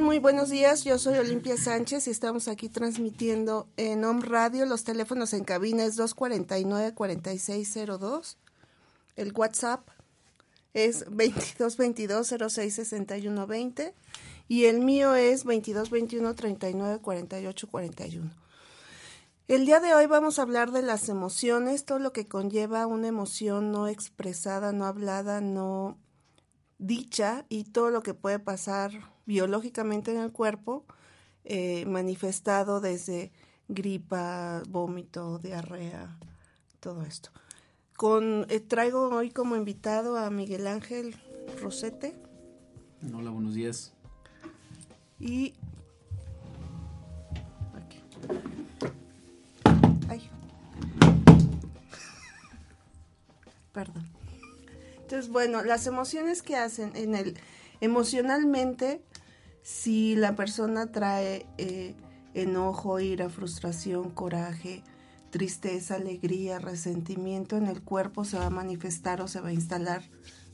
Muy buenos días, yo soy Olimpia Sánchez y estamos aquí transmitiendo en Home Radio. Los teléfonos en cabina es 249-4602. El WhatsApp es 2222-066120 y el mío es 2221-394841. El día de hoy vamos a hablar de las emociones, todo lo que conlleva una emoción no expresada, no hablada, no dicha y todo lo que puede pasar biológicamente en el cuerpo, eh, manifestado desde gripa, vómito, diarrea, todo esto. Con, eh, traigo hoy como invitado a Miguel Ángel Rosete. Hola, buenos días. Y... Ay. Perdón. Entonces, bueno, las emociones que hacen en el emocionalmente si la persona trae eh, enojo, ira, frustración, coraje, tristeza, alegría, resentimiento en el cuerpo se va a manifestar o se va a instalar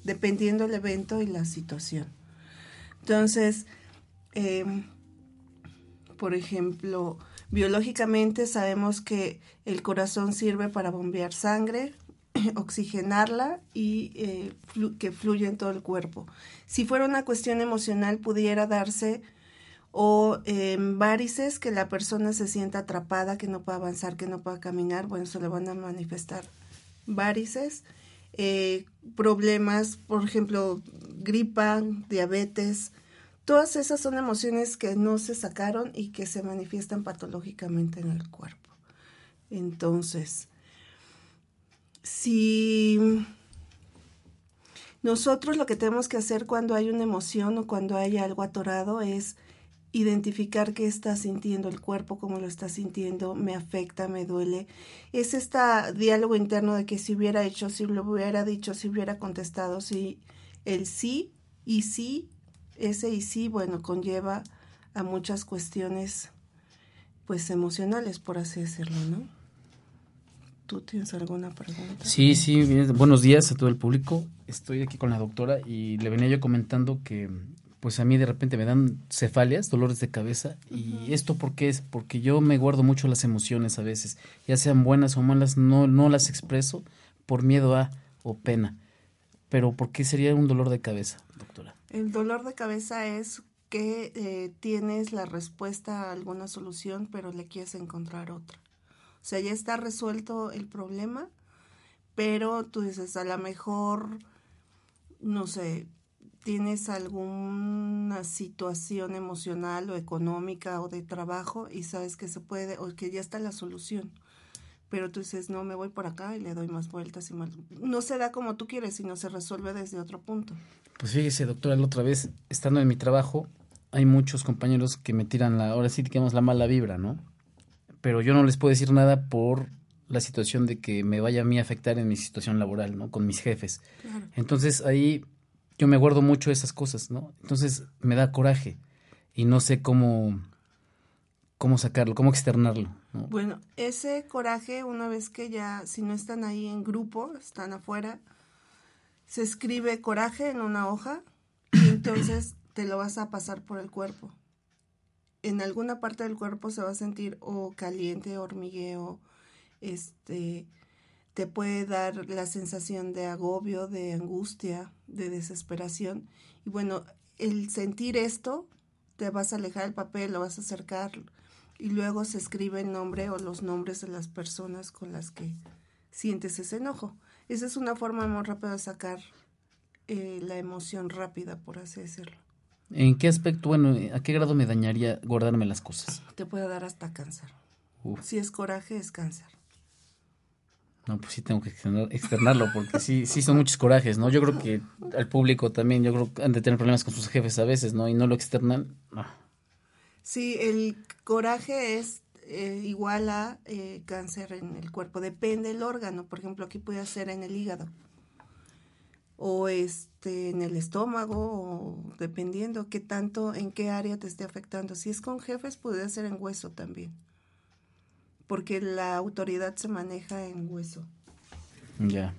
dependiendo el evento y la situación. Entonces, em, por ejemplo, biológicamente sabemos que el corazón sirve para bombear sangre, oxigenarla y eh, que fluya en todo el cuerpo. Si fuera una cuestión emocional, pudiera darse o en varices que la persona se sienta atrapada, que no pueda avanzar, que no pueda caminar, bueno, se le van a manifestar varices. Eh, problemas, por ejemplo, gripa, diabetes, todas esas son emociones que no se sacaron y que se manifiestan patológicamente en el cuerpo. Entonces, si nosotros lo que tenemos que hacer cuando hay una emoción o cuando hay algo atorado es identificar qué está sintiendo el cuerpo, cómo lo está sintiendo, me afecta, me duele. Es este diálogo interno de que si hubiera hecho, si lo hubiera dicho, si hubiera contestado, si el sí y sí, ese y sí, bueno, conlleva a muchas cuestiones pues emocionales, por así decirlo, ¿no? ¿Tú tienes alguna pregunta? Sí, sí, buenos días a todo el público. Estoy aquí con la doctora y le venía yo comentando que pues a mí de repente me dan cefalias, dolores de cabeza. ¿Y esto por qué es? Porque yo me guardo mucho las emociones a veces, ya sean buenas o malas, no, no las expreso por miedo a o pena. Pero ¿por qué sería un dolor de cabeza, doctora? El dolor de cabeza es que eh, tienes la respuesta a alguna solución, pero le quieres encontrar otra. Sea, ya está resuelto el problema, pero tú dices, a lo mejor, no sé, tienes alguna situación emocional o económica o de trabajo y sabes que se puede, o que ya está la solución. Pero tú dices, no, me voy por acá y le doy más vueltas y más. No se da como tú quieres, sino se resuelve desde otro punto. Pues fíjese, doctora, la otra vez, estando en mi trabajo, hay muchos compañeros que me tiran la, ahora sí digamos la mala vibra, ¿no? Pero yo no les puedo decir nada por la situación de que me vaya a mí a afectar en mi situación laboral, ¿no? Con mis jefes. Entonces ahí yo me guardo mucho esas cosas, ¿no? Entonces me da coraje y no sé cómo cómo sacarlo, cómo externarlo. Bueno, ese coraje una vez que ya si no están ahí en grupo, están afuera, se escribe coraje en una hoja y entonces te lo vas a pasar por el cuerpo. En alguna parte del cuerpo se va a sentir o caliente, hormigueo, este, te puede dar la sensación de agobio, de angustia, de desesperación. Y bueno, el sentir esto, te vas a alejar el papel, lo vas a acercar y luego se escribe el nombre o los nombres de las personas con las que sientes ese enojo. Esa es una forma muy rápida de sacar eh, la emoción rápida, por así decirlo. ¿En qué aspecto, bueno, a qué grado me dañaría guardarme las cosas? Te puede dar hasta cáncer. Si es coraje, es cáncer. No, pues sí tengo que externarlo porque sí, sí son muchos corajes, ¿no? Yo creo que al público también, yo creo que han de tener problemas con sus jefes a veces, ¿no? Y no lo externan. Sí, el coraje es eh, igual a eh, cáncer en el cuerpo. Depende del órgano. Por ejemplo, aquí puede ser en el hígado o este en el estómago o dependiendo qué tanto en qué área te esté afectando. Si es con jefes puede ser en hueso también porque la autoridad se maneja en hueso. Ya.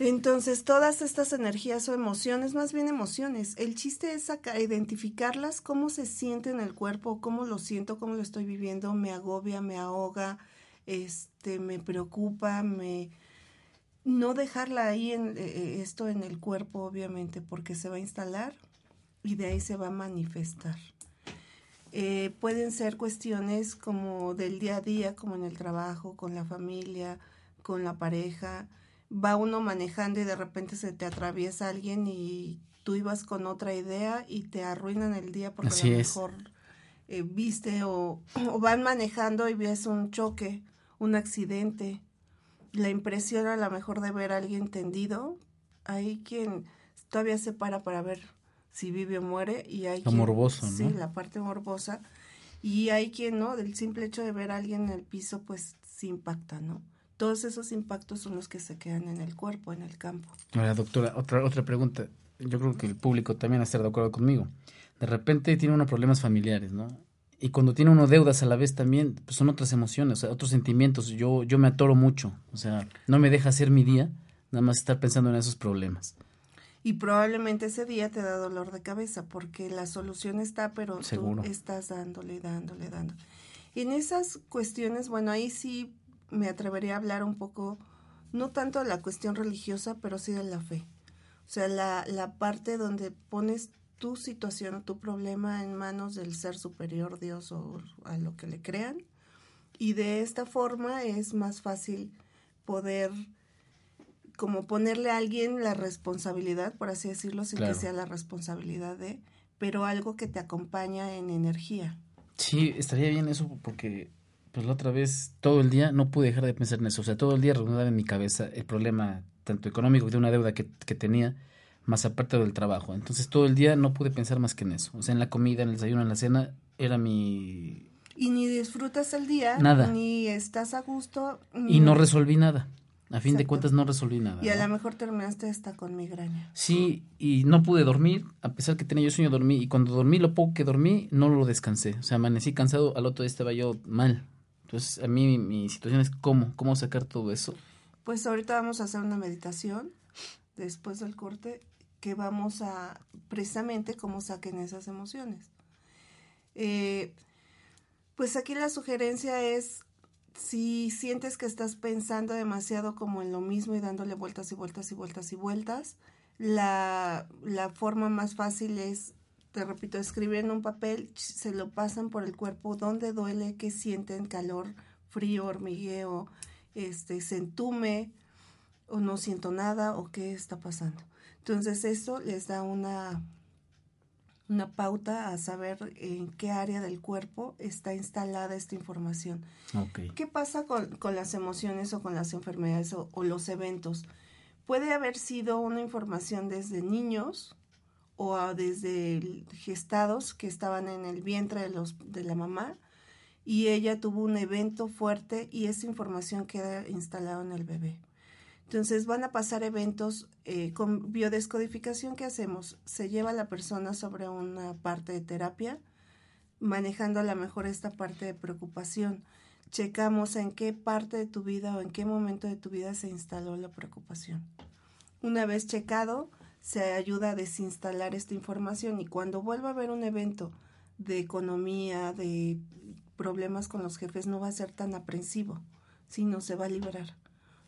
Entonces, todas estas energías o emociones, más bien emociones, el chiste es acá, identificarlas, cómo se siente en el cuerpo, cómo lo siento, cómo lo estoy viviendo, me agobia, me ahoga, este, me preocupa, me... No dejarla ahí en eh, eh, esto en el cuerpo, obviamente, porque se va a instalar y de ahí se va a manifestar. Eh, pueden ser cuestiones como del día a día, como en el trabajo, con la familia, con la pareja. Va uno manejando y de repente se te atraviesa alguien y tú ibas con otra idea y te arruinan el día porque a lo mejor eh, viste o, o, van manejando y ves un choque, un accidente. La impresión a lo mejor de ver a alguien tendido, hay quien todavía se para para ver si vive o muere y hay la morbosa, sí la parte morbosa y hay quien no del simple hecho de ver a alguien en el piso pues se impacta no todos esos impactos son los que se quedan en el cuerpo en el campo. Ahora doctora otra otra pregunta. Yo creo que el público también está de acuerdo conmigo. De repente tiene unos problemas familiares no y cuando tiene uno deudas a la vez también pues son otras emociones otros sentimientos yo yo me atoro mucho o sea no me deja hacer mi día nada más estar pensando en esos problemas y probablemente ese día te da dolor de cabeza porque la solución está, pero tú estás dándole, dándole, dándole. Y en esas cuestiones, bueno, ahí sí me atrevería a hablar un poco, no tanto de la cuestión religiosa, pero sí de la fe. O sea, la, la parte donde pones tu situación o tu problema en manos del ser superior, Dios o a lo que le crean. Y de esta forma es más fácil poder como ponerle a alguien la responsabilidad, por así decirlo, sin que sea la responsabilidad de, pero algo que te acompaña en energía. Sí, estaría bien eso porque pues la otra vez todo el día no pude dejar de pensar en eso, o sea, todo el día rondaba en mi cabeza el problema tanto económico de una deuda que, que tenía, más aparte del trabajo. Entonces todo el día no pude pensar más que en eso, o sea, en la comida, en el desayuno, en la cena, era mi... Y ni disfrutas el día, nada. ni estás a gusto. Y no resolví nada. A fin de cuentas no resolví nada. Y a lo mejor terminaste hasta con migraña. Sí, y no pude dormir, a pesar que tenía yo sueño dormí, y cuando dormí lo poco que dormí, no lo descansé. O sea, amanecí cansado, al otro día estaba yo mal. Entonces, a mí mi, situación es cómo, cómo sacar todo eso. Pues ahorita vamos a hacer una meditación después del corte que vamos a precisamente cómo saquen esas emociones. Eh, pues aquí la sugerencia es si sientes que estás pensando demasiado como en lo mismo y dándole vueltas y vueltas y vueltas y vueltas, la, la forma más fácil es, te repito, escribir en un papel, se lo pasan por el cuerpo, dónde duele, qué sienten, calor, frío, hormigueo, este, se entume o no siento nada o qué está pasando. Entonces eso les da una una pauta a saber en qué área del cuerpo está instalada esta información. ¿Qué pasa con, las emociones o con las enfermedades o, los eventos? Puede haber sido una información desde niños o desde gestados que estaban en el vientre de, los, de la mamá y ella tuvo un evento fuerte y esa información queda instalada en el bebé. Entonces van a pasar eventos eh, con biodescodificación. ¿Qué hacemos? Se lleva a la persona sobre una parte de terapia, manejando a lo mejor esta parte de preocupación. checamos en qué parte de tu vida o en qué momento de tu vida se instaló la preocupación. Una vez checado, se ayuda a desinstalar esta información y cuando vuelva a haber un evento de economía, de problemas con los jefes, no va a ser tan aprensivo, sino se va a liberar.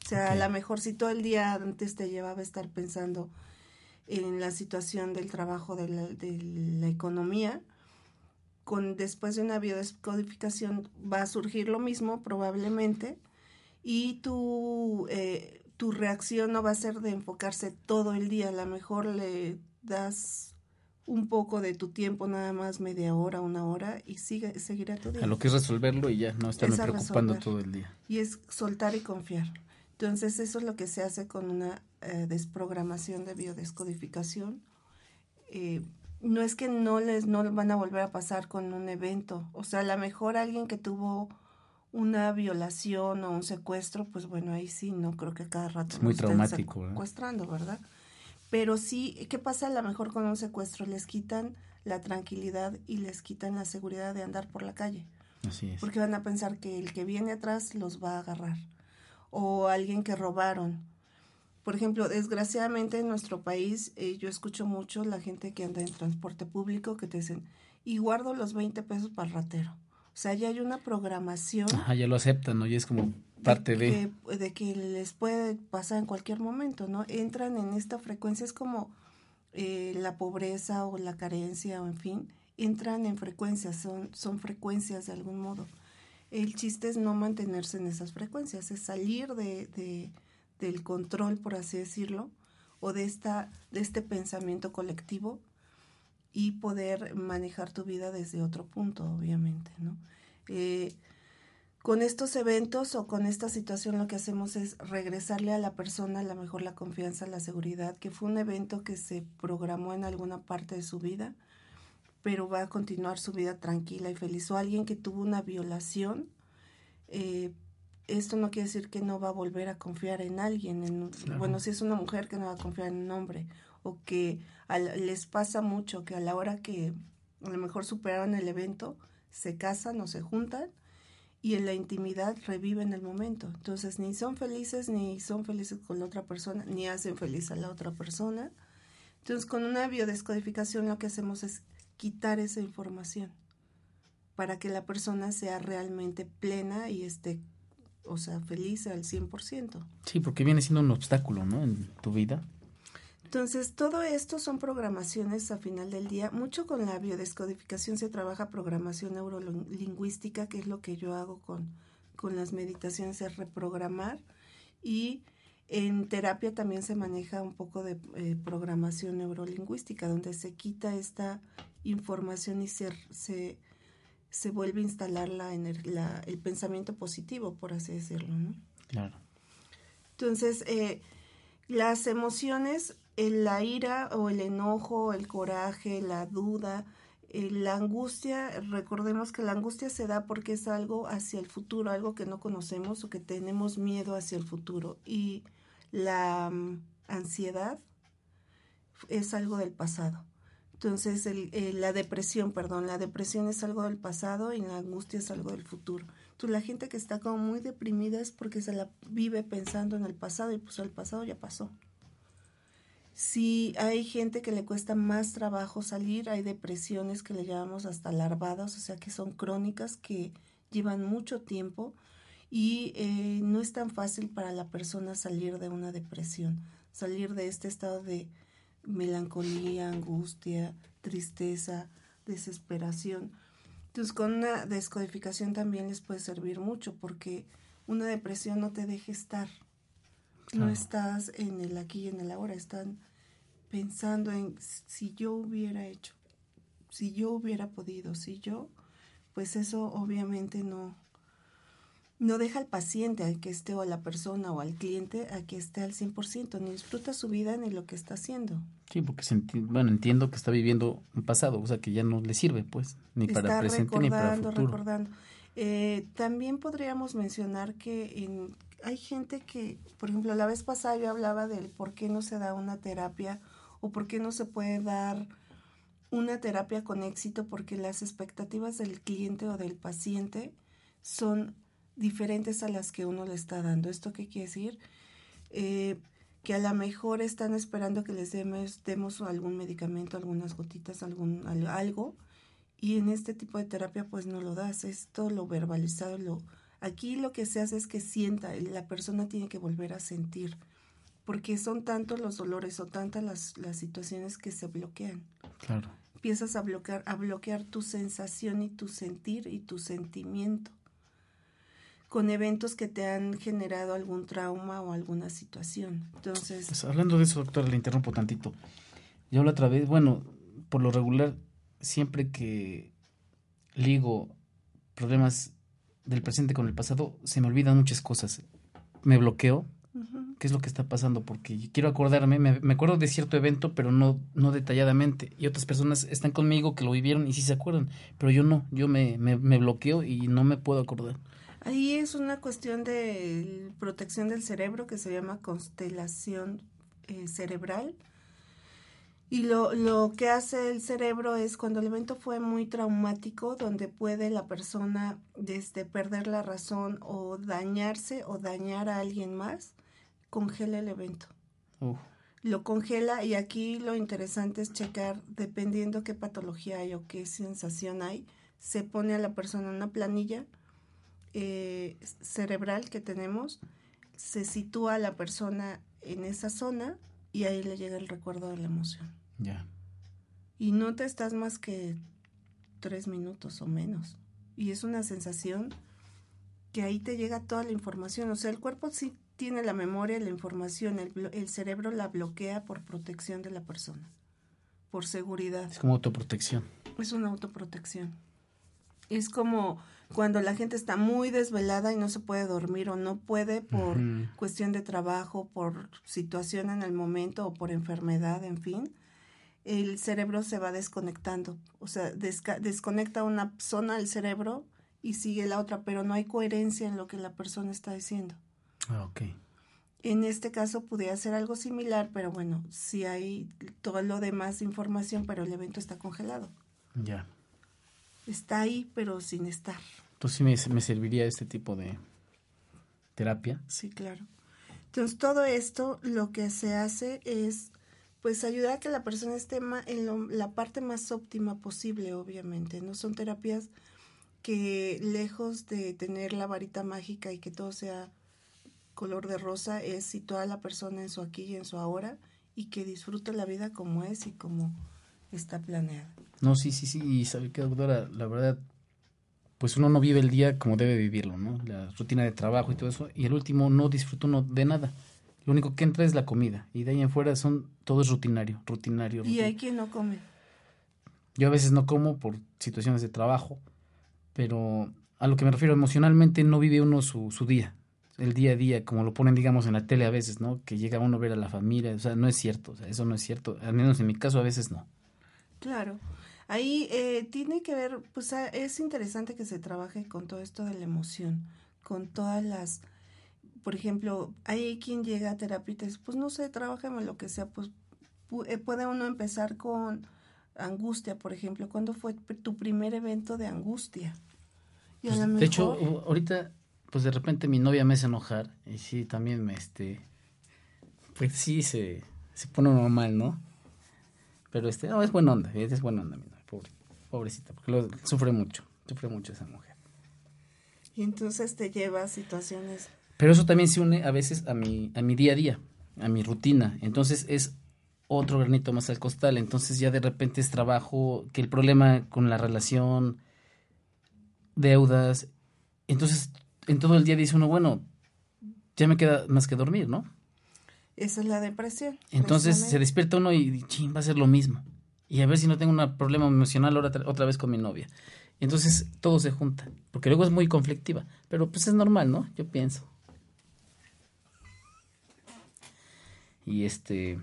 O sea, a lo mejor si todo el día antes te llevaba a estar pensando en la situación del trabajo de la, de la economía, con después de una biodescodificación va a surgir lo mismo probablemente y tu, eh, tu reacción no va a ser de enfocarse todo el día, a lo mejor le das un poco de tu tiempo, nada más media hora, una hora y sigue, seguirá tu día. A lo que es resolverlo y ya no estarme preocupando todo el día. Y es soltar y confiar. Entonces eso es lo que se hace con una eh, desprogramación de biodescodificación. Eh, no es que no les no van a volver a pasar con un evento. O sea, a lo mejor alguien que tuvo una violación o un secuestro, pues bueno, ahí sí, no creo que cada rato es muy traumático, secuestrando, ¿verdad? Pero sí, ¿qué pasa a lo mejor con un secuestro? Les quitan la tranquilidad y les quitan la seguridad de andar por la calle. Así es. Porque van a pensar que el que viene atrás los va a agarrar. O alguien que robaron por ejemplo, desgraciadamente en nuestro país eh, yo escucho mucho la gente que anda en transporte público que te dicen, y guardo los 20 pesos para el ratero. O sea, ya hay una programación. Ajá, ya lo aceptan, ¿no? Y es como parte de... De, de que les puede pasar en cualquier momento, ¿no? Entran en esta frecuencia, es como eh, la pobreza o la carencia o en fin, entran en frecuencias, son, son frecuencias de algún modo. El chiste es no mantenerse en esas frecuencias, es salir de, de del control, por así decirlo, o de, esta, de este pensamiento colectivo y poder manejar tu vida desde otro punto, obviamente, ¿no? Eh, con estos eventos o con esta situación lo que hacemos es regresarle a la persona a la mejor la confianza, la seguridad, que fue un evento que se programó en alguna parte de su vida, pero va a continuar su vida tranquila y feliz. O alguien que tuvo una violación, eh, esto no quiere decir que no va a volver a confiar en alguien. En, Bueno, si es una mujer que no va a confiar en un hombre, o que les pasa mucho que a la hora que a lo mejor superaron el evento, se casan o se juntan y en la intimidad reviven el momento. Entonces ni son felices, ni son felices con la otra persona, ni hacen feliz a la otra persona. Entonces con una biodescodificación lo que hacemos es quitar esa información para que la persona sea realmente plena y esté o sea, feliz al 100%. Sí, porque viene siendo un obstáculo, ¿no? En tu vida. Entonces, todo esto son programaciones a final del día. Mucho con la biodescodificación se trabaja programación neurolingüística, que es lo que yo hago con, con las meditaciones, es reprogramar. Y en terapia también se maneja un poco de eh, programación neurolingüística, donde se quita esta información y se, se se vuelve a instalar la, el pensamiento positivo, por así decirlo, ¿no? Claro. Entonces, eh, las emociones, la ira o el enojo, el coraje, la duda, eh, la angustia, recordemos que la angustia se da porque es algo hacia el futuro, algo que no conocemos o que tenemos miedo hacia el futuro. Y la mm, ansiedad es algo del pasado. Entonces, el, la depresión, perdón, la depresión es algo del pasado y la angustia es algo del futuro. Entonces, la gente que está como muy deprimida es porque se la vive pensando en el pasado y pues el pasado ya pasó. Si hay gente que le cuesta más trabajo salir, hay depresiones que le llamamos hasta larvadas, o sea que son crónicas que llevan mucho tiempo y eh, no es tan fácil para la persona salir de una depresión, salir de este estado de melancolía, angustia, tristeza, desesperación. Entonces con una descodificación también les puede servir mucho porque una depresión no te deja estar. No estás en el aquí y en el ahora, están pensando en si yo hubiera hecho, si yo hubiera podido, si yo, pues eso obviamente no, no deja al paciente a que esté o a la persona o al cliente a que esté al 100%, ni disfruta su vida ni lo que está haciendo. Sí, porque bueno, entiendo que está viviendo un pasado, o sea, que ya no le sirve, pues, ni para presente ni para futuro. Recordando, eh, también podríamos mencionar que en, hay gente que, por ejemplo, la vez pasada yo hablaba del por qué no se da una terapia o por qué no se puede dar una terapia con éxito porque las expectativas del cliente o del paciente son diferentes a las que uno le está dando. ¿Esto qué quiere decir? Eh, que a lo mejor están esperando que les demos, demos algún medicamento, algunas gotitas, algún algo, y en este tipo de terapia pues no lo das, esto lo verbalizado, lo aquí lo que se hace es que sienta, la persona tiene que volver a sentir, porque son tantos los dolores o tantas las, las situaciones que se bloquean. Claro. Empiezas a bloquear, a bloquear tu sensación y tu sentir y tu sentimiento con eventos que te han generado algún trauma o alguna situación. Entonces, pues, hablando de eso, doctora, le interrumpo tantito. Yo la otra vez, bueno, por lo regular, siempre que ligo problemas del presente con el pasado, se me olvidan muchas cosas. Me bloqueo. ¿Qué es lo que está pasando? Porque quiero acordarme, me, acuerdo de cierto evento, pero no, no detalladamente. Y otras personas están conmigo que lo vivieron y sí se acuerdan, pero yo no, yo me, me, me bloqueo y no me puedo acordar. Ahí es una cuestión de protección del cerebro que se llama constelación eh, cerebral. Y lo, lo que hace el cerebro es cuando el evento fue muy traumático, donde puede la persona desde perder la razón o dañarse o dañar a alguien más, congela el evento. Lo congela y aquí lo interesante es checar, dependiendo qué patología hay o qué sensación hay, se pone a la persona en una planilla eh, cerebral que tenemos, se sitúa la persona en esa zona y ahí le llega el recuerdo de la emoción. Ya. Y no te estás más que tres minutos o menos. Y es una sensación que ahí te llega toda la información. O sea, el cuerpo sí tiene la memoria, la información, el, el cerebro la bloquea por protección de la persona, por seguridad. Es como autoprotección. Es una autoprotección. Es como cuando la gente está muy desvelada y no se puede dormir o no puede por cuestión de trabajo, por situación en el momento o por enfermedad, en fin, el cerebro se va desconectando. O sea, desconecta una zona del cerebro y sigue la otra, pero no hay coherencia en lo que la persona está diciendo. Ah, ok. En este caso pudiera ser algo similar, pero bueno, si hay todo lo demás información, pero el evento está congelado. Ya está ahí, pero sin estar. Entonces sí me, me serviría este tipo de terapia. Sí, claro. Entonces todo esto lo que se hace es pues ayudar a que la persona esté en la parte más óptima posible, obviamente. No son terapias que lejos de tener la varita mágica y que todo sea color de rosa, es situar a la persona en su aquí y en su ahora y que disfrute la vida como es y como está planeada. No, sí, sí, sí, y sabe que, doctora, la verdad, pues uno no vive el día como debe vivirlo, ¿no? La rutina de trabajo y todo eso, y el último no disfruta uno de nada. Lo único que entra es la comida, y de ahí en fuera son, todo es rutinario, rutinario. ¿Y hay quien no come? Yo a veces no como por situaciones de trabajo, pero a lo que me refiero emocionalmente no vive uno su, su día, el día a día, como lo ponen, digamos, en la tele a veces, ¿no? Que llega uno a ver a la familia, o sea, no es cierto, o sea, eso no es cierto, al menos en mi caso a veces no. Claro. Ahí eh, tiene que ver, pues ah, es interesante que se trabaje con todo esto de la emoción, con todas las, por ejemplo, hay quien llega a terapia y te dice, pues no sé, trabajame lo que sea, pues eh, puede uno empezar con angustia, por ejemplo, ¿cuándo fue tu primer evento de angustia? Pues, de hecho, ahorita, pues de repente mi novia me hace enojar y sí, también me, este, pues sí, se, se pone normal, ¿no? Pero este, no, es buena onda, es buena onda, pobrecita, porque lo, sufre mucho, sufre mucho esa mujer. Y entonces te lleva a situaciones. Pero eso también se une a veces a mi, a mi día a día, a mi rutina. Entonces es otro granito más al costal. Entonces ya de repente es trabajo, que el problema con la relación, deudas. Entonces en todo el día dice uno, bueno, ya me queda más que dormir, ¿no? Esa es la depresión. Entonces se despierta uno y ching, va a ser lo mismo. Y a ver si no tengo un problema emocional ahora otra vez con mi novia. Entonces todo se junta, porque luego es muy conflictiva, pero pues es normal, ¿no? Yo pienso. Y este,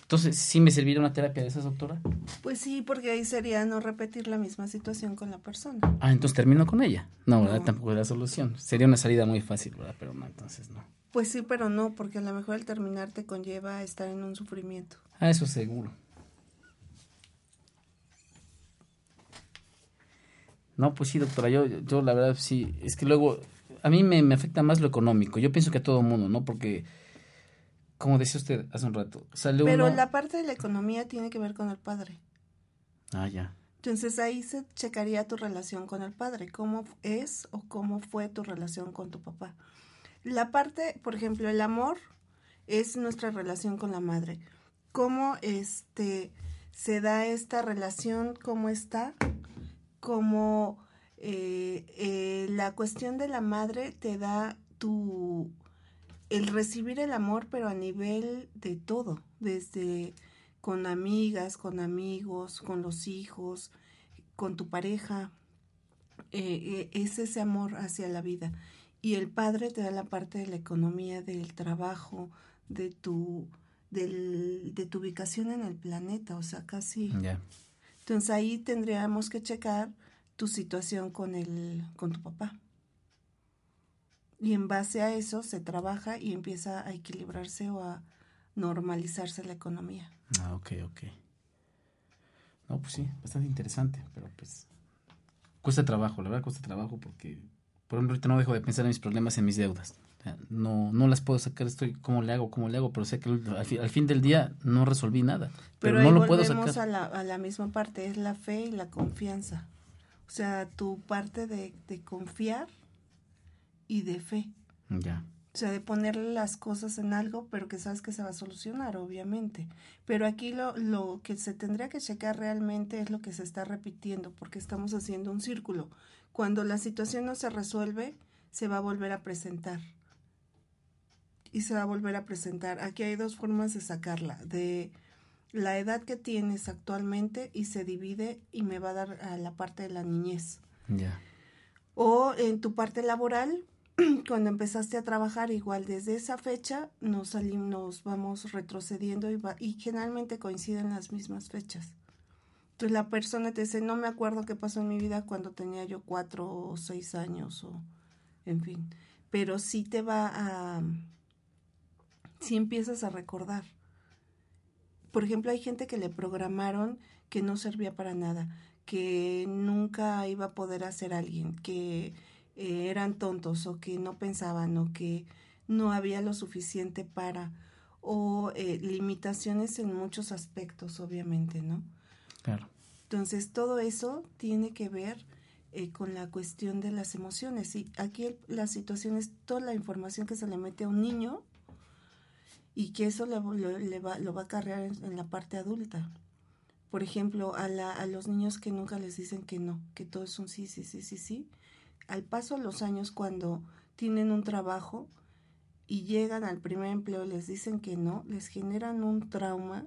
entonces, ¿sí me serviría una terapia de esas, doctora? Pues sí, porque ahí sería no repetir la misma situación con la persona. Ah, entonces termino con ella. No, ¿verdad? Tampoco es la solución. Sería una salida muy fácil, ¿verdad? Pero no, entonces no. Pues sí, pero no, porque a lo mejor el terminar te conlleva a estar en un sufrimiento. Ah, eso seguro. No, pues sí, doctora, yo, yo la verdad sí, es que luego a mí me, afecta más lo económico. Yo pienso que a todo mundo, ¿no? Porque, como decía usted hace un rato, sale Pero la parte de la economía tiene que ver con el padre. Ah, ya. Entonces ahí se checaría tu relación con el padre, cómo es o cómo fue tu relación con tu papá. La parte, por ejemplo, el amor es nuestra relación con la madre. Cómo este se da esta relación, cómo está, cómo eh, eh, la cuestión de la madre te da tu el recibir el amor, pero a nivel de todo, desde con amigas, con amigos, con los hijos, con tu pareja. Eh, es ese amor hacia la vida. Y el padre te da la parte de la economía, del trabajo, de tu, del, de tu ubicación en el planeta, o sea, casi. Entonces ahí tendríamos que checar tu situación con, el, con tu papá. Y en base a eso se trabaja y empieza a equilibrarse o a normalizarse la economía. Ah, ok, ok. No, pues sí, bastante interesante, pero pues cuesta trabajo, la verdad cuesta trabajo porque, por ejemplo, ahorita no dejo de pensar en mis problemas, en mis deudas. No, no las puedo sacar, estoy, ¿cómo le hago? ¿Cómo le hago? Pero sé que al, fin del día no resolví nada. Pero, no lo puedo sacar. A la, a la misma parte, es la fe y la confianza. O sea, tu parte de, de confiar y de fe. Ya. O sea, de ponerle las cosas en algo, pero que sabes que se va a solucionar, obviamente. Pero aquí lo, lo que se tendría que checar realmente es lo que se está repitiendo, porque estamos haciendo un círculo. Cuando la situación no se resuelve, se va a volver a presentar. Y se va a volver a presentar. Aquí hay dos formas de sacarla. De la edad que tienes actualmente y se divide y me va a dar a la parte de la niñez. Ya. O en tu parte laboral, cuando empezaste a trabajar, igual desde esa fecha nos salimos, nos vamos retrocediendo y, y generalmente coinciden las mismas fechas. Entonces la persona te dice, no me acuerdo qué pasó en mi vida cuando tenía yo cuatro o seis años o en fin, pero sí te va a, sí empiezas a recordar por ejemplo, hay gente que le programaron que no servía para nada, que nunca iba a poder hacer alguien, que eh, eran tontos o que no pensaban o que no había lo suficiente para o eh, limitaciones en muchos aspectos, obviamente, ¿no? Claro. Entonces, todo eso tiene que ver eh, con la cuestión de las emociones. Y aquí la situación es toda la información que se le mete a un niño y que eso lo, le va, lo va a cargar en, la parte adulta. Por ejemplo, a, la, a los niños que nunca les dicen que no, que todo es un sí, sí, sí, sí, sí. Al paso de los años, cuando tienen un trabajo y llegan al primer empleo, les dicen que no, les generan un trauma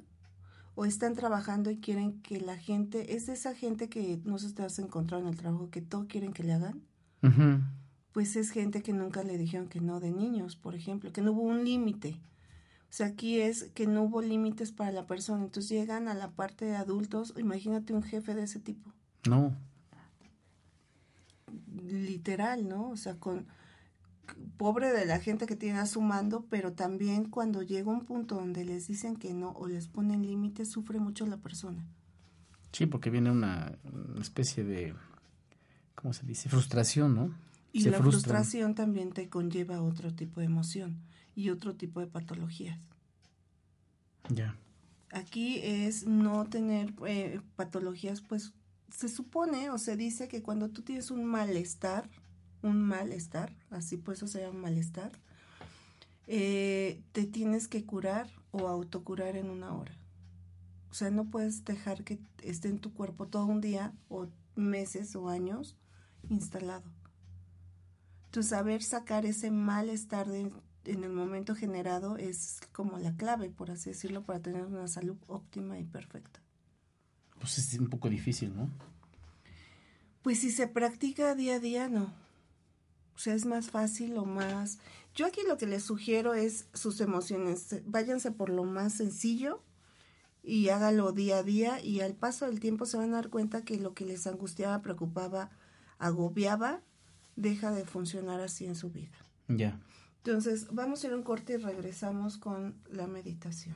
o están trabajando y quieren que la gente, es esa gente que no se te has encontrado en el trabajo, que todo quieren que le hagan. Pues es gente que nunca le dijeron que no de niños, por ejemplo, que no hubo un límite. O sea, aquí es que no hubo límites para la persona. Entonces llegan a la parte de adultos. Imagínate un jefe de ese tipo. No. Literal, ¿no? O sea, con pobre de la gente que tiene a su mando, pero también cuando llega un punto donde les dicen que no o les ponen límites, sufre mucho la persona. Sí, porque viene una, especie de, ¿cómo se dice? Frustración, ¿no? Y la frustración también te conlleva otro tipo de emoción y otro tipo de patologías. Ya. Aquí es no tener eh, patologías, pues se supone o se dice que cuando tú tienes un malestar, un malestar, así pues eso se llama malestar, eh, te tienes que curar o autocurar en una hora. O sea, no puedes dejar que esté en tu cuerpo todo un día o meses o años instalado. Tu saber sacar ese malestar de, en el momento generado es como la clave, por así decirlo, para tener una salud óptima y perfecta. Pues es un poco difícil, ¿no? Pues si se practica día a día, no. O sea, es más fácil o más... Yo aquí lo que les sugiero es sus emociones. Váyanse por lo más sencillo y hágalo día a día y al paso del tiempo se van a dar cuenta que lo que les angustiaba, preocupaba, agobiaba, deja de funcionar así en su vida. Ya. Entonces, vamos a ir a un corte y regresamos con la meditación.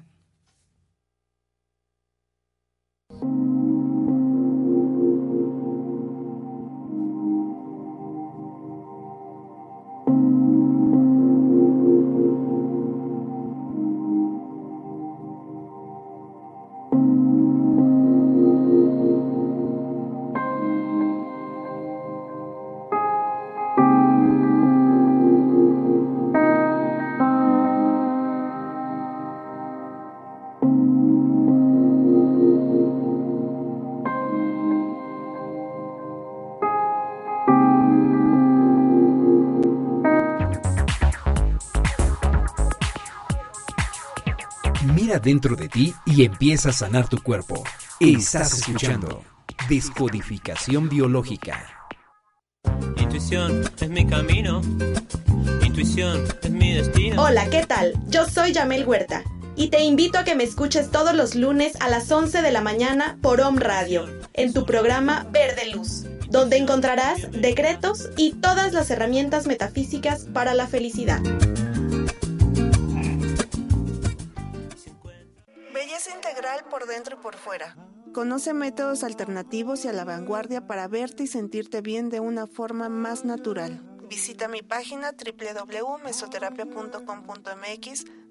Mira dentro de ti y empieza a sanar tu cuerpo. Estás escuchando Descodificación Biológica. Intuición es mi camino. Intuición es mi destino. Hola, ¿qué tal? Yo soy Yamel Huerta y te invito a que me escuches todos los lunes a las 11 de la mañana por Om Radio, en tu programa Verde Luz, donde encontrarás decretos y todas las herramientas metafísicas para la felicidad. Por dentro y por fuera. Conoce métodos alternativos y a la vanguardia para verte y sentirte bien de una forma más natural. Visita mi página www.mesoterapia.com.mx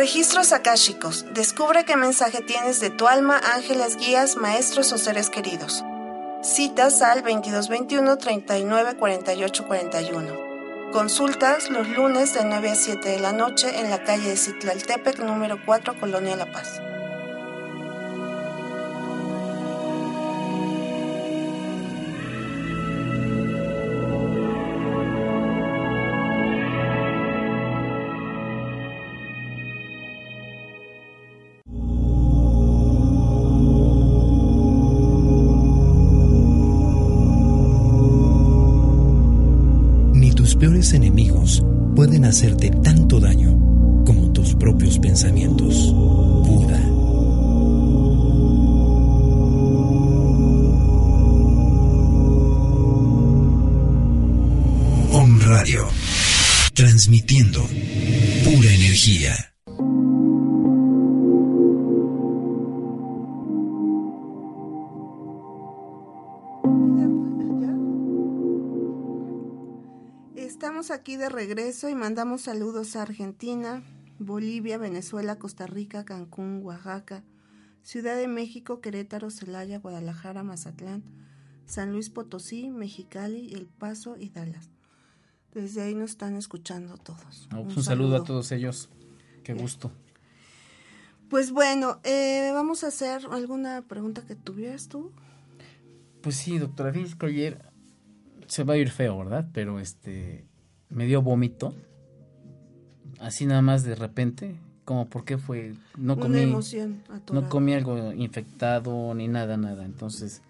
Registros akáshicos. Descubre qué mensaje tienes de tu alma, ángeles, guías, maestros o seres queridos. Citas al 2221 39 48 41. Consultas los lunes de 9 a 7 de la noche en la calle de Citlaltepec, número 4, Colonia La Paz. Hacerte tanto daño como tus propios pensamientos. Buda. Om Radio. Transmitiendo pura energía. Aquí de regreso y mandamos saludos a Argentina, Bolivia, Venezuela, Costa Rica, Cancún, Oaxaca, Ciudad de México, Querétaro, Celaya, Guadalajara, Mazatlán, San Luis Potosí, Mexicali, El Paso y Dallas. Desde ahí nos están escuchando todos. Pues un, saludo. a todos ellos. Qué gusto. Pues bueno, eh, vamos a hacer alguna pregunta que tuvieras tú. Pues sí, doctora, que ayer se va a ir feo, ¿verdad? Pero este me dio vómito. Así nada más de repente, como por qué fue no Una comí emoción atorada. no comí algo infectado ni nada nada, entonces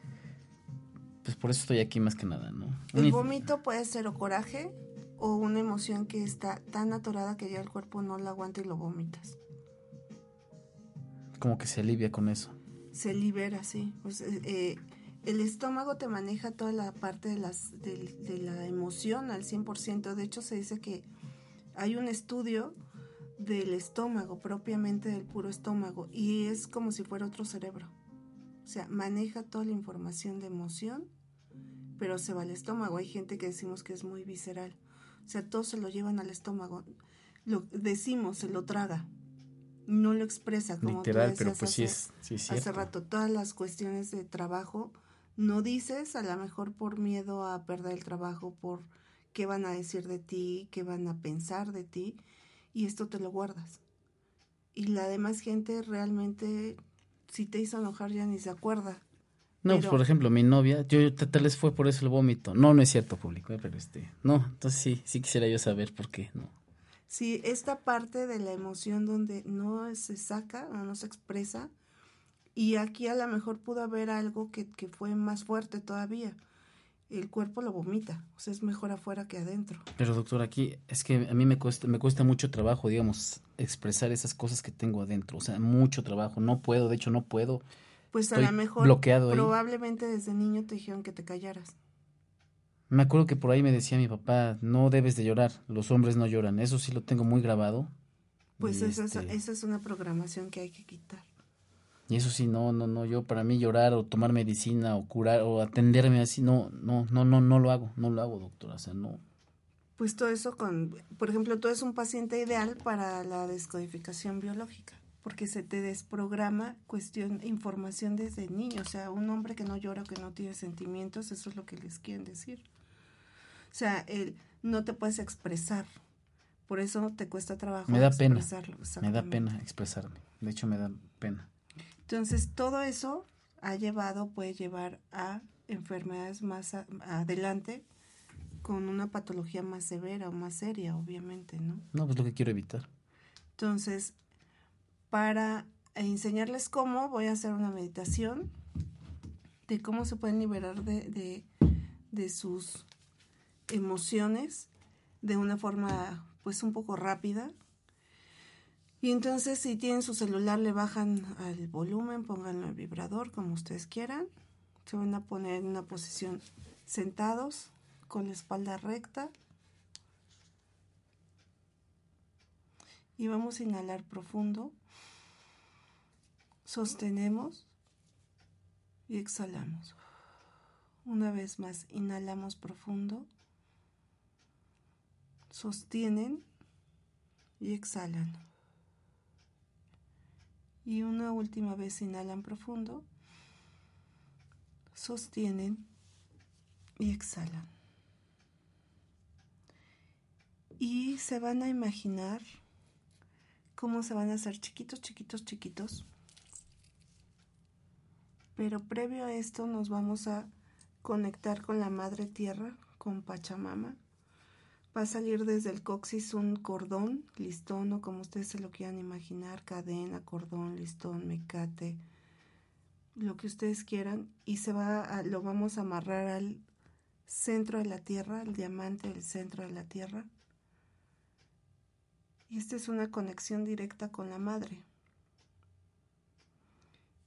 pues por eso estoy aquí más que nada, ¿no? El vómito puede ser o coraje o una emoción que está tan atorada que ya el cuerpo no la aguanta y lo vomitas. como que se alivia con eso. Se libera, sí. Pues, eh, eh, el estómago te maneja toda la parte de, las, de, de la emoción al 100%. De hecho, se dice que hay un estudio del estómago, propiamente del puro estómago, y es como si fuera otro cerebro. O sea, maneja toda la información de emoción, pero se va al estómago. Hay gente que decimos que es muy visceral. O sea, todo se lo llevan al estómago. Lo decimos, se lo traga. No lo expresa como tú Literal, pero decías pues sí hace- es, sí es hace rato todas las cuestiones de trabajo no dices a lo mejor por miedo a perder el trabajo por qué van a decir de ti qué van a pensar de ti y esto te lo guardas y la demás gente realmente si te hizo enojar ya ni se acuerda No, pues por ejemplo, mi novia, yo yo- tal vez fue por eso el vómito. No, no es cierto, público, eh, pero este, no, entonces sí, sí quisiera yo saber por qué, no. Sí, esta parte de la emoción donde no se saca o no se expresa, y aquí a lo mejor pudo haber algo que, que fue más fuerte todavía. El cuerpo lo vomita, o sea, es mejor afuera que adentro. Pero doctor, aquí es que a mí me cuesta, me cuesta mucho trabajo, digamos, expresar esas cosas que tengo adentro, o sea, mucho trabajo, no puedo, de hecho no puedo. Pues a lo mejor bloqueado ahí. probablemente desde niño te dijeron que te callaras. Me acuerdo que por ahí me decía mi papá, no debes de llorar, los hombres no lloran, eso sí lo tengo muy grabado. Pues esa, es, este, esa es una programación que hay que quitar. Y eso sí, no, no, no, yo para mí llorar o tomar medicina o curar o atenderme así, no, no, no, no, no lo hago, no lo hago, doctora, o sea, no. Pues todo eso con, por ejemplo, tú eres un paciente ideal para la descodificación biológica, porque se te desprograma cuestión, información desde niño, o sea, un hombre que no llora o que no tiene sentimientos, eso es lo que les quieren decir. O sea, el, no te puedes expresar, por eso te cuesta trabajo Me da pena, expresarlo. me da pena expresarme, de hecho me da pena. Entonces, todo eso ha llevado, puede llevar a enfermedades más a- adelante con una patología más severa o más seria, obviamente, ¿no? No, pues lo que quiero evitar. Entonces, para enseñarles cómo, voy a hacer una meditación de cómo se pueden liberar de, de, de sus emociones de una forma, pues, un poco rápida. Y entonces, si tienen su celular, le bajan al volumen, pónganlo al vibrador, como ustedes quieran. Se van a poner en una posición sentados, con la espalda recta. Y vamos a inhalar profundo. Sostenemos y exhalamos. Una vez más, inhalamos profundo. Sostienen y exhalan. Y una última vez inhalan profundo. Sostienen y exhalan. Y se van a imaginar cómo se van a hacer chiquitos, chiquitos, chiquitos. Pero previo a esto nos vamos a conectar con la Madre Tierra, con Pachamama. Va a salir desde el coxis un cordón, listón o como ustedes se lo quieran imaginar, cadena, cordón, listón, mecate, lo que ustedes quieran. Y se va a- lo vamos a amarrar al centro de la Tierra, el diamante del centro de la Tierra. Y esta es una conexión directa con la madre.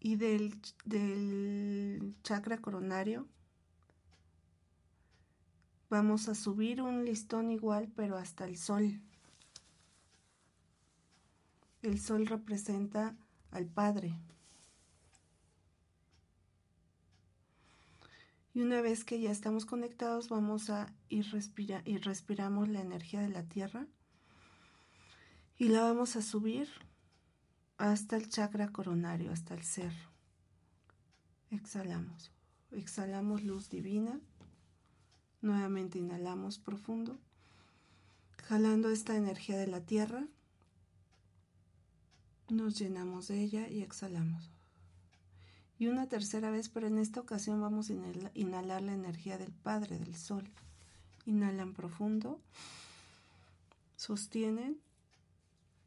Y del, del chakra coronario vamos a subir un listón igual, pero hasta el sol. El sol representa al Padre. Y una vez que ya estamos conectados, vamos a ir respira y respiramos la energía de la tierra y la vamos a subir hasta el chakra coronario, hasta el ser. Exhalamos. Exhalamos luz divina. Nuevamente inhalamos profundo, jalando esta energía de la tierra. Nos llenamos de ella y exhalamos. Y una tercera vez, pero en esta ocasión vamos a inhala- inhalar la energía del Padre, del Sol. Inhalan profundo, sostienen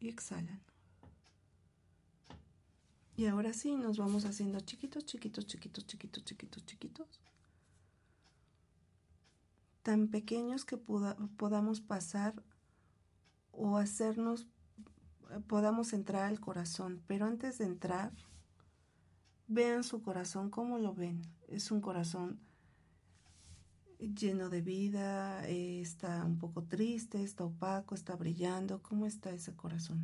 y exhalan. Y ahora sí, nos vamos haciendo chiquitos, chiquitos, chiquitos, chiquitos, chiquitos, chiquitos. Tan pequeños que poda- podamos pasar o hacernos, podamos entrar al corazón. Pero antes de entrar, vean su corazón, ¿cómo lo ven? Es un corazón lleno de vida, eh, está un poco triste, está opaco, está brillando. ¿Cómo está ese corazón?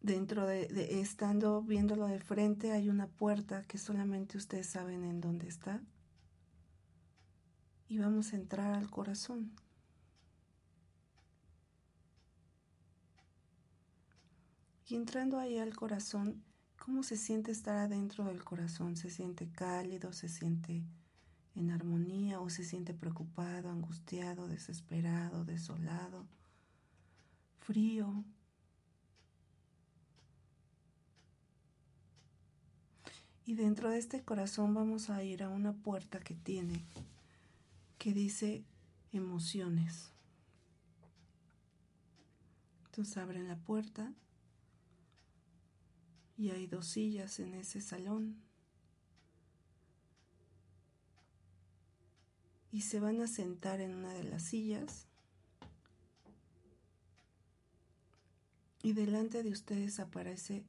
Dentro de, estando viéndolo de frente, hay una puerta que solamente ustedes saben en dónde está. Y vamos a entrar al corazón. Y entrando ahí al corazón, ¿cómo se siente estar adentro del corazón? ¿Se siente cálido? ¿Se siente en armonía? ¿O se siente preocupado, angustiado, desesperado, desolado, frío? Y dentro de este corazón vamos a ir a una puerta que tiene, que dice emociones. Entonces abren la puerta y hay dos sillas en ese salón. Y se van a sentar en una de las sillas. Y delante de ustedes aparece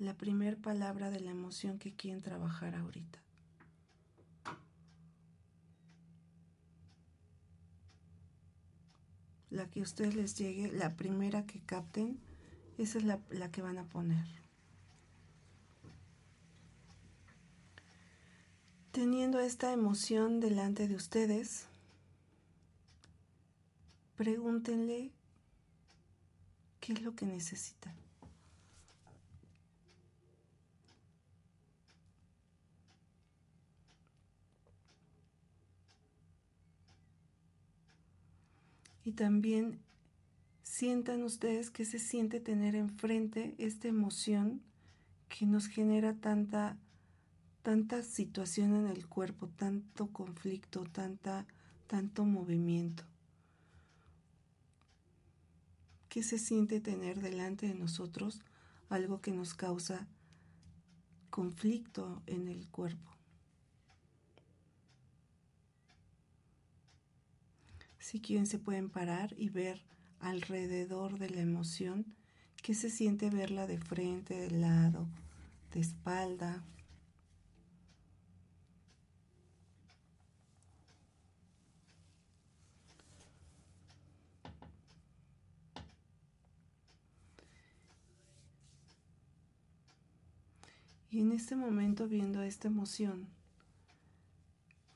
la primer palabra de la emoción que quieren trabajar ahorita. La que a ustedes les llegue, la primera que capten, Esa es la, la que van a poner. Teniendo esta emoción delante de ustedes, pregúntenle qué es lo que necesita. Y también sientan ustedes que se siente tener enfrente esta emoción que nos genera tanta tanta situación en el cuerpo, tanto conflicto, tanta tanto movimiento. ¿Qué se siente tener delante de nosotros algo que nos causa conflicto en el cuerpo? Si quieren se pueden parar y ver alrededor de la emoción qué se siente verla de frente, de lado, de espalda. Y en este momento viendo esta emoción,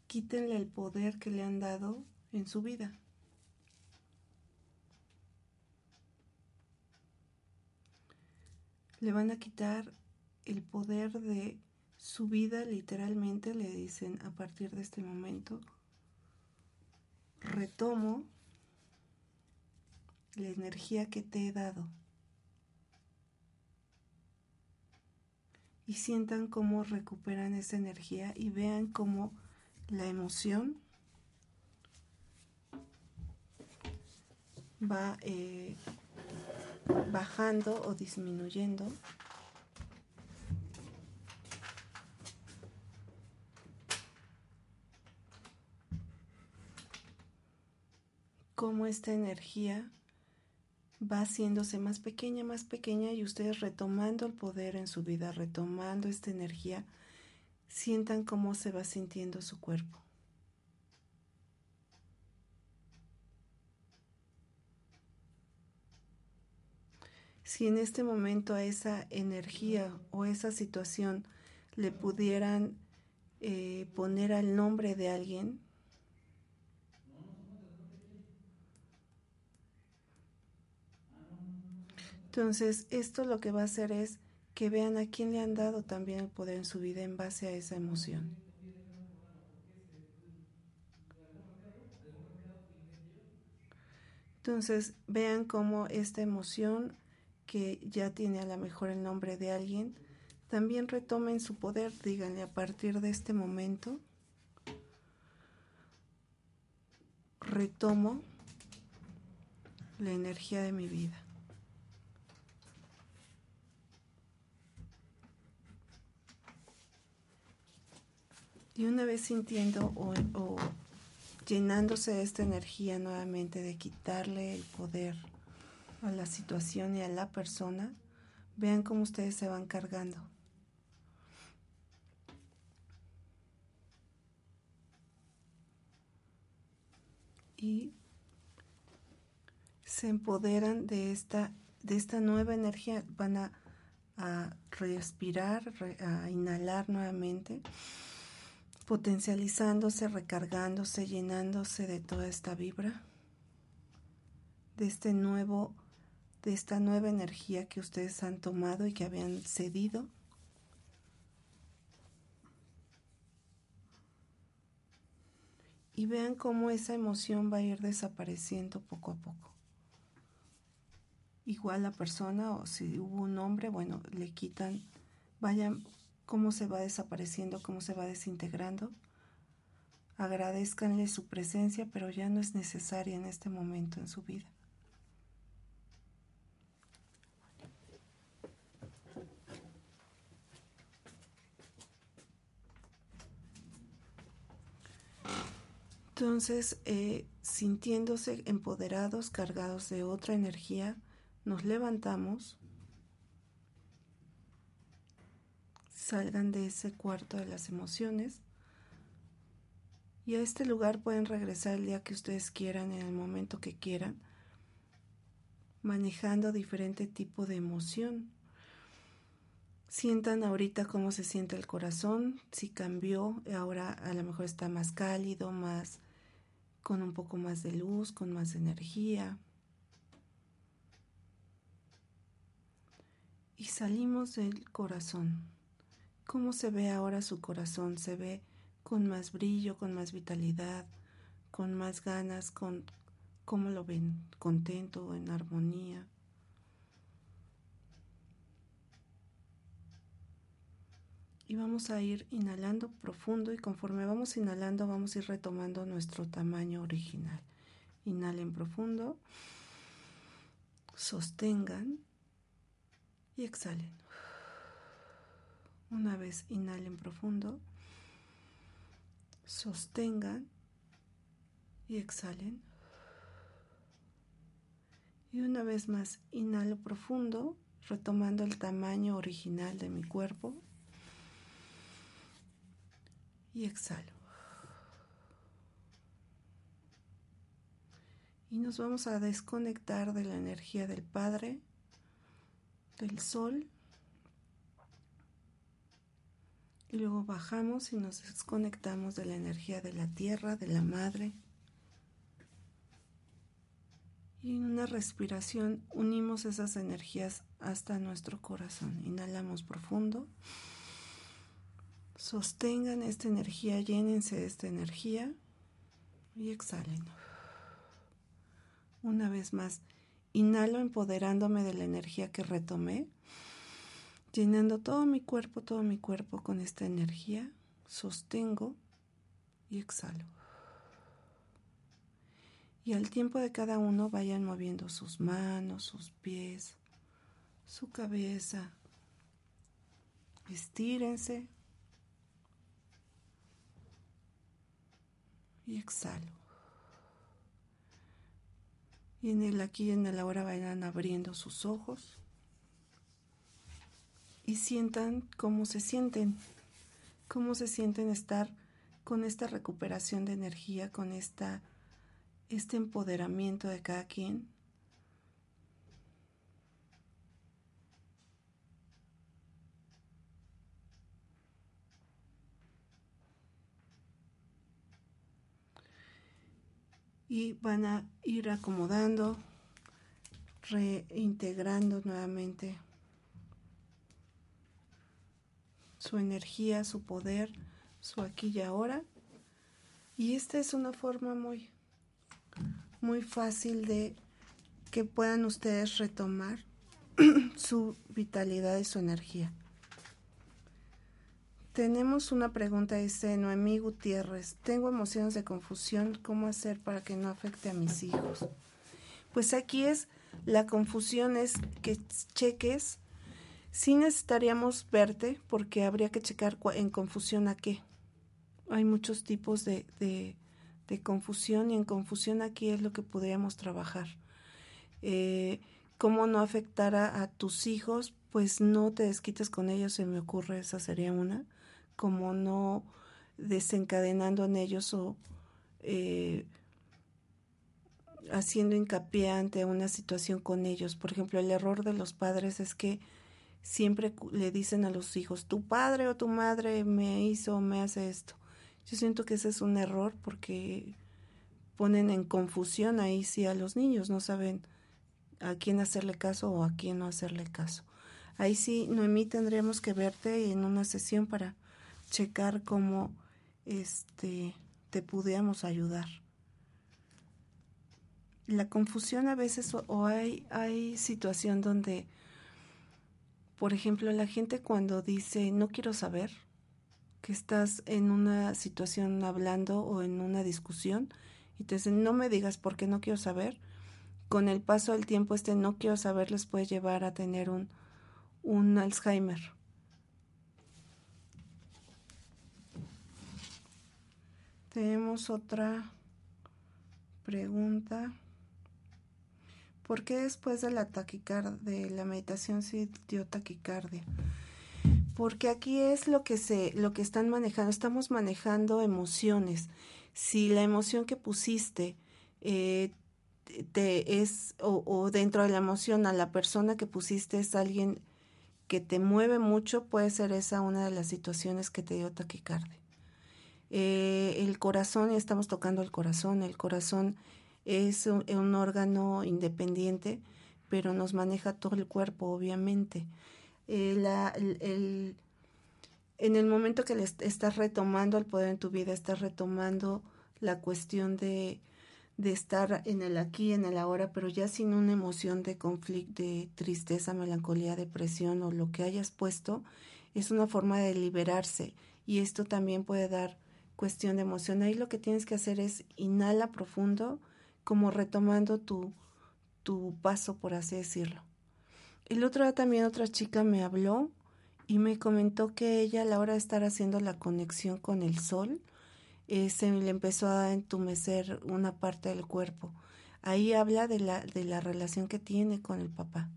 quítenle el poder que le han dado en su vida. Le van a quitar el poder de su vida, literalmente le dicen a partir de este momento, retomo la energía que te he dado. Y sientan cómo recuperan esa energía y vean cómo la emoción va eh, bajando o disminuyendo. Cómo esta energía va haciéndose más pequeña, más pequeña y ustedes retomando el poder en su vida, retomando esta energía, sientan cómo se va sintiendo su cuerpo. Si en este momento a esa energía o esa situación le pudieran eh, poner al nombre de alguien, entonces esto lo que va a hacer es que vean a quién le han dado también el poder en su vida en base a esa emoción. Entonces vean cómo esta emoción que ya tiene a lo mejor el nombre de alguien, también retomen su poder, díganle a partir de este momento, retomo la energía de mi vida. Y una vez sintiendo o, llenándose de esta energía nuevamente, de quitarle el poder a la situación y a la persona, vean cómo ustedes se van cargando. Y se empoderan de esta, de esta nueva energía, van a, a respirar, a inhalar nuevamente, potencializándose, recargándose, llenándose de toda esta vibra, de este nuevo de esta nueva energía que ustedes han tomado y que habían cedido. Y vean cómo esa emoción va a ir desapareciendo poco a poco. Igual la persona, o si hubo un hombre, bueno, le quitan, vayan cómo se va desapareciendo, cómo se va desintegrando. Agradezcanle su presencia, pero ya no es necesaria en este momento en su vida. Entonces, eh, sintiéndose empoderados, cargados de otra energía, nos levantamos, salgan de ese cuarto de las emociones y a este lugar pueden regresar el día que ustedes quieran, en el momento que quieran. manejando diferente tipo de emoción. Sientan ahorita cómo se siente el corazón, si cambió, ahora a lo mejor está más cálido, más con un poco más de luz, con más energía. Y salimos del corazón. ¿Cómo se ve ahora su corazón? Se ve con más brillo, con más vitalidad, con más ganas, con cómo lo ven, contento, en armonía. Y vamos a ir inhalando profundo y conforme vamos inhalando vamos a ir retomando nuestro tamaño original. Inhalen profundo, sostengan y exhalen. Una vez inhalen profundo, sostengan y exhalen. Y una vez más, inhalo profundo, retomando el tamaño original de mi cuerpo. Y exhalo. Y nos vamos a desconectar de la energía del Padre, del Sol. Y luego bajamos y nos desconectamos de la energía de la Tierra, de la Madre. Y en una respiración unimos esas energías hasta nuestro corazón. Inhalamos profundo. Sostengan esta energía, llénense de esta energía y exhalen. Una vez más, inhalo empoderándome de la energía que retomé, llenando todo mi cuerpo, todo mi cuerpo con esta energía. Sostengo y exhalo. Y al tiempo de cada uno vayan moviendo sus manos, sus pies, su cabeza. Estírense y exhalo. Y en el aquí y en el ahora vayan abriendo sus ojos y sientan cómo se sienten, cómo se sienten estar con esta recuperación de energía, con esta, este empoderamiento de cada quien. Y van a ir acomodando, reintegrando nuevamente su energía, su poder, su aquí y ahora. Y esta es una forma muy, muy fácil de que puedan ustedes retomar su vitalidad y su energía. Tenemos una pregunta, dice Noemí Gutiérrez. Tengo emociones de confusión. ¿Cómo hacer para que no afecte a mis hijos? Pues aquí es, la confusión es que cheques. Sí necesitaríamos verte porque habría que checar en confusión a qué. Hay muchos tipos de, de, confusión y en confusión aquí es lo que podríamos trabajar. Eh, ¿Cómo no afectar a, a tus hijos? Pues no te desquites con ellos, se me ocurre, esa sería una como no desencadenando en ellos o eh, haciendo hincapié ante una situación con ellos. Por ejemplo, el error de los padres es que siempre le dicen a los hijos, tu padre o tu madre me hizo o me hace esto. Yo siento que ese es un error porque ponen en confusión ahí sí a los niños, no saben a quién hacerle caso o a quién no hacerle caso. Ahí sí, Noemí, tendríamos que verte en una sesión para checar cómo este te pudiéramos ayudar. La confusión a veces o, hay, hay situación donde, por ejemplo, la gente cuando dice no quiero saber, que estás en una situación hablando o en una discusión y te dicen no me digas por qué no quiero saber, con el paso del tiempo este no quiero saber les puede llevar a tener un, un Alzheimer Tenemos otra pregunta. ¿Por qué después de la de la meditación se dio taquicardia? Porque aquí es lo que se, lo que están manejando. Estamos manejando emociones. Si la emoción que pusiste eh, te es, o, o dentro de la emoción, a la persona que pusiste es alguien que te mueve mucho, puede ser esa una de las situaciones que te dio taquicardia. Eh, el corazón, estamos tocando el corazón, el corazón es un, un, órgano independiente, pero nos maneja todo el cuerpo, obviamente. Eh, la, el, el, en el momento que le estás retomando el poder en tu vida, estás retomando la cuestión de, de estar en el aquí, en el ahora, pero ya sin una emoción de conflicto, de tristeza, melancolía, depresión o lo que hayas puesto, es una forma de liberarse y esto también puede dar cuestión de emoción. Ahí lo que tienes que hacer es inhala profundo, como retomando tu, tu paso, por así decirlo. El otro día también otra chica me habló y me comentó que ella a la hora de estar haciendo la conexión con el sol, eh, se le empezó a entumecer una parte del cuerpo. Ahí habla de la, de la relación que tiene con el papá.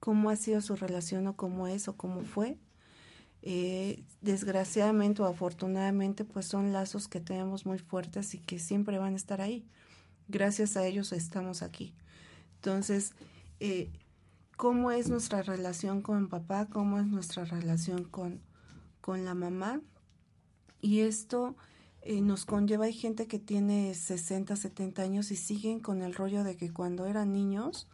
Cómo ha sido su relación o cómo es o cómo fue. Eh, desgraciadamente o afortunadamente, pues son lazos que tenemos muy fuertes y que siempre van a estar ahí. Gracias a ellos estamos aquí. Entonces, eh, ¿cómo es nuestra relación con papá? ¿Cómo es nuestra relación con, con la mamá? Y esto eh, nos conlleva, hay gente que tiene 60, 70 años y siguen con el rollo de que cuando eran niños,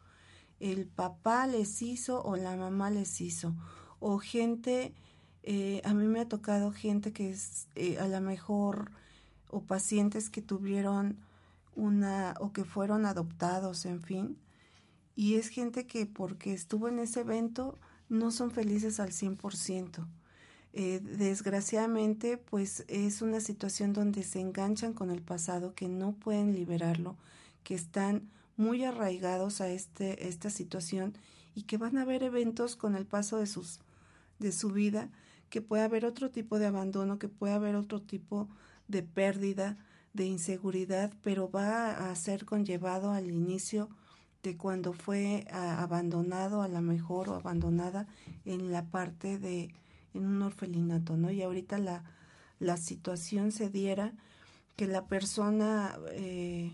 el papá les hizo o la mamá les hizo. O gente, eh, a mí me ha tocado gente que es eh, a lo mejor, o pacientes que tuvieron una, o que fueron adoptados, en fin. Y es gente que porque estuvo en ese evento no son felices al 100%. Eh, desgraciadamente, pues es una situación donde se enganchan con el pasado, que no pueden liberarlo, que están muy arraigados a este, esta situación y que van a haber eventos con el paso de, sus, de su vida, que puede haber otro tipo de abandono, que puede haber otro tipo de pérdida, de inseguridad, pero va a ser conllevado al inicio de cuando fue a, abandonado a la mejor o abandonada en la parte de en un orfelinato, ¿no? Y ahorita la, la situación se diera que la persona, eh,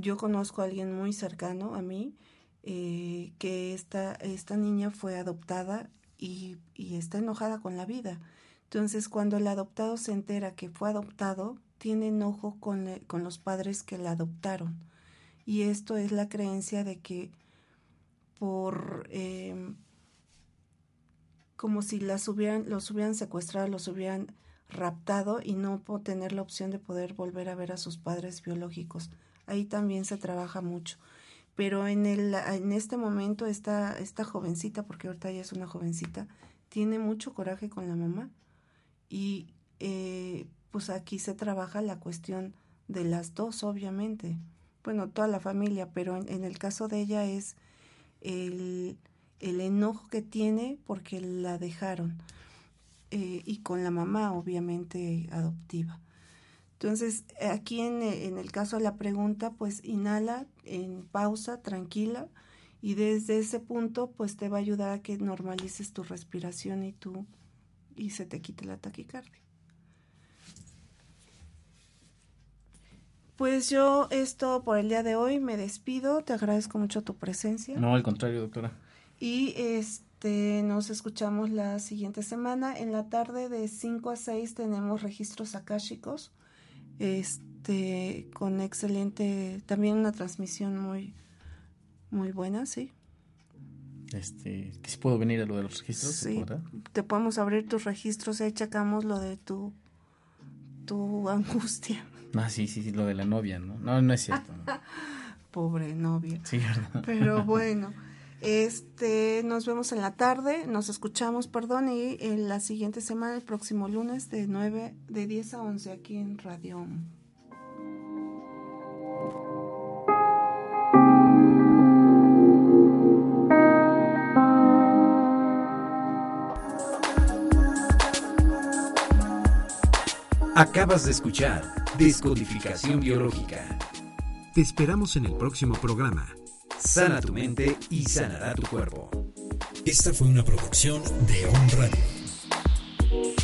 yo conozco a alguien muy cercano a mí, eh, que esta, esta niña fue adoptada y, y está enojada con la vida. Entonces, cuando el adoptado se entera que fue adoptado, tiene enojo con, con los padres que la adoptaron. Y esto es la creencia de que por eh, como si las hubieran, los hubieran secuestrado, los hubieran raptado y no tener la opción de poder volver a ver a sus padres biológicos. Ahí también se trabaja mucho. Pero en, el, en este momento esta, esta jovencita, porque ahorita ya es una jovencita, tiene mucho coraje con la mamá. Y eh, pues aquí se trabaja la cuestión de las dos, obviamente. Bueno, toda la familia, pero en, el caso de ella es el el enojo que tiene porque la dejaron eh, y con la mamá obviamente adoptiva. Entonces, aquí en, en, el caso de la pregunta, pues inhala en pausa, tranquila, y desde ese punto, pues te va a ayudar a que normalices tu respiración y tú, y se te quite la taquicardia. Pues yo esto por el día de hoy me despido, te agradezco mucho tu presencia. No, al contrario, doctora. Y este nos escuchamos la siguiente semana. En la tarde de 5 a 6 tenemos registros akáshicos. Este con excelente también una transmisión muy muy buena, sí. Este, que si puedo venir a lo de los registros, sí, ¿verdad? Te podemos abrir tus registros y ahí checamos lo de tu tu angustia. Ah, sí, sí, sí, lo de la novia, ¿no? No, no es cierto. ¿no? Pobre novia. Sí, ¿verdad? Pero bueno. Este, nos vemos en la tarde, nos escuchamos, perdón, y en la siguiente semana, el próximo lunes, de 9, de 10 a 11, aquí en Radio. Acabas de escuchar Descodificación Biológica. Te esperamos en el próximo programa. Sana tu mente y sanará tu cuerpo. Esta fue una producción de On Radio.